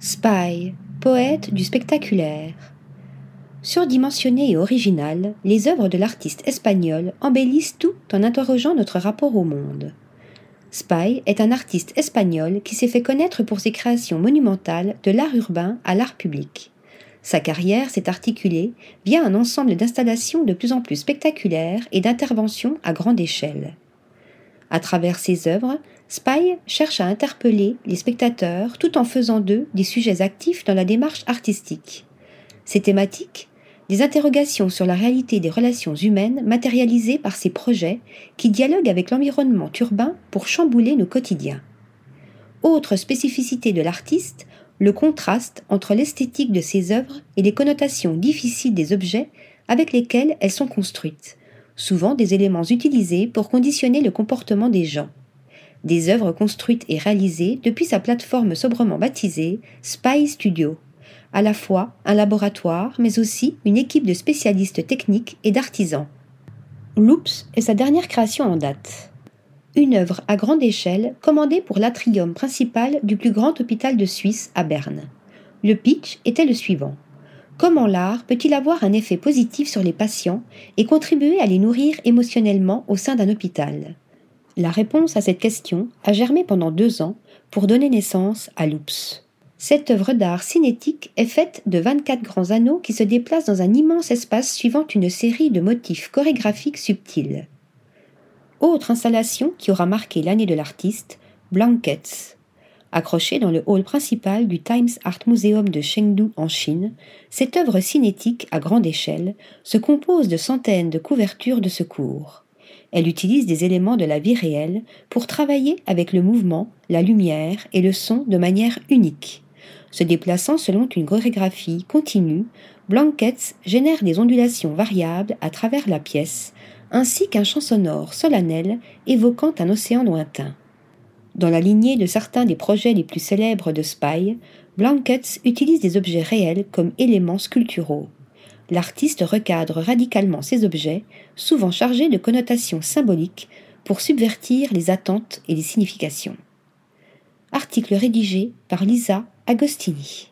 Spy, poète du spectaculaire. Surdimensionnées et originales, les œuvres de l'artiste espagnol embellissent tout en interrogeant notre rapport au monde. Spy est un artiste espagnol qui s'est fait connaître pour ses créations monumentales de l'art urbain à l'art public. Sa carrière s'est articulée via un ensemble d'installations de plus en plus spectaculaires et d'interventions à grande échelle. À travers ses œuvres, Spy cherche à interpeller les spectateurs tout en faisant d'eux des sujets actifs dans la démarche artistique. Ces thématiques, des interrogations sur la réalité des relations humaines matérialisées par ces projets qui dialoguent avec l'environnement urbain pour chambouler nos quotidiens. Autre spécificité de l'artiste, le contraste entre l'esthétique de ses œuvres et les connotations difficiles des objets avec lesquels elles sont construites, souvent des éléments utilisés pour conditionner le comportement des gens. Des œuvres construites et réalisées depuis sa plateforme sobrement baptisée Spy Studio, à la fois un laboratoire mais aussi une équipe de spécialistes techniques et d'artisans. Loops est sa dernière création en date une œuvre à grande échelle commandée pour l'atrium principal du plus grand hôpital de Suisse à Berne. Le pitch était le suivant. Comment l'art peut-il avoir un effet positif sur les patients et contribuer à les nourrir émotionnellement au sein d'un hôpital? La réponse à cette question a germé pendant deux ans pour donner naissance à Loops. Cette œuvre d'art cinétique est faite de 24 grands anneaux qui se déplacent dans un immense espace suivant une série de motifs chorégraphiques subtils. Autre installation qui aura marqué l'année de l'artiste, Blankets. Accrochée dans le hall principal du Times Art Museum de Chengdu en Chine, cette œuvre cinétique à grande échelle se compose de centaines de couvertures de secours. Elle utilise des éléments de la vie réelle pour travailler avec le mouvement, la lumière et le son de manière unique. Se déplaçant selon une chorégraphie continue, Blankets génère des ondulations variables à travers la pièce, ainsi qu'un chant sonore solennel évoquant un océan lointain. Dans la lignée de certains des projets les plus célèbres de Spy, Blankets utilise des objets réels comme éléments sculpturaux. L'artiste recadre radicalement ces objets, souvent chargés de connotations symboliques, pour subvertir les attentes et les significations. Article rédigé par Lisa Agostini.